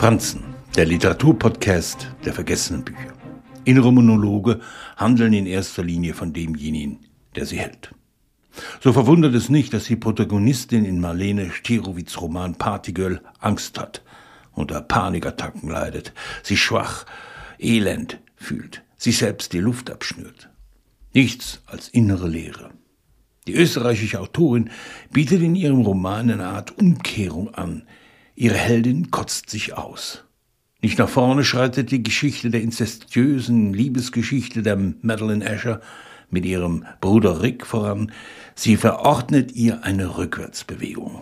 Franzen, der Literaturpodcast der vergessenen Bücher. Innere Monologe handeln in erster Linie von demjenigen, der sie hält. So verwundert es nicht, dass die Protagonistin in Marlene Stirowitz Roman Partygirl Angst hat, unter Panikattacken leidet, sich schwach, elend fühlt, sich selbst die Luft abschnürt. Nichts als innere Leere. Die österreichische Autorin bietet in ihrem Roman eine Art Umkehrung an, Ihre Heldin kotzt sich aus. Nicht nach vorne schreitet die Geschichte der inzestiösen Liebesgeschichte der Madeleine Asher mit ihrem Bruder Rick voran, sie verordnet ihr eine Rückwärtsbewegung.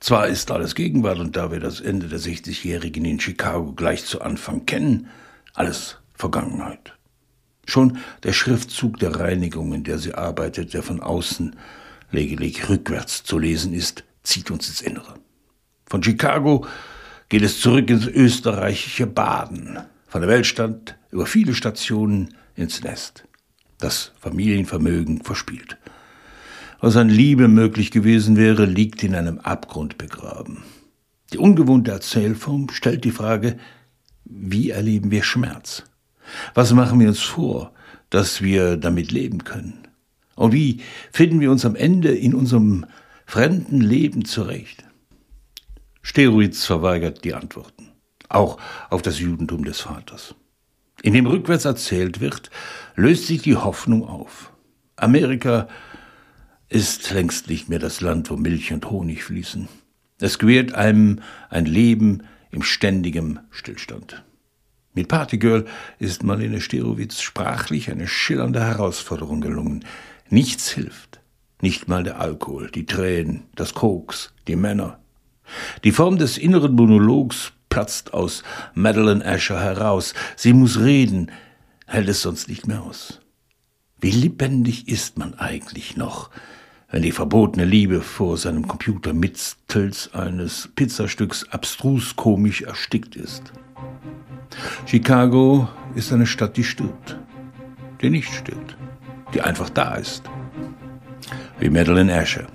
Zwar ist alles Gegenwart und da wir das Ende der 60-Jährigen in Chicago gleich zu Anfang kennen, alles Vergangenheit. Schon der Schriftzug der Reinigung, in der sie arbeitet, der von außen lediglich rückwärts zu lesen ist, zieht uns ins Innere. Von Chicago geht es zurück ins österreichische Baden, von der Weltstadt über viele Stationen ins Nest. Das Familienvermögen verspielt. Was an Liebe möglich gewesen wäre, liegt in einem Abgrund begraben. Die ungewohnte Erzählform stellt die Frage, wie erleben wir Schmerz? Was machen wir uns vor, dass wir damit leben können? Und wie finden wir uns am Ende in unserem fremden Leben zurecht? Steroids verweigert die Antworten, auch auf das Judentum des Vaters. In dem rückwärts erzählt wird, löst sich die Hoffnung auf. Amerika ist längst nicht mehr das Land, wo Milch und Honig fließen. Es gewährt einem ein Leben im ständigem Stillstand. Mit Partygirl ist Marlene Sterowitz sprachlich eine schillernde Herausforderung gelungen. Nichts hilft. Nicht mal der Alkohol, die Tränen, das Koks, die Männer, die Form des inneren Monologs platzt aus Madeleine Asher heraus. Sie muss reden, hält es sonst nicht mehr aus. Wie lebendig ist man eigentlich noch, wenn die verbotene Liebe vor seinem Computer mittels eines Pizzastücks abstrus komisch erstickt ist. Chicago ist eine Stadt, die stirbt, die nicht stirbt, die einfach da ist. Wie Madeleine Asher.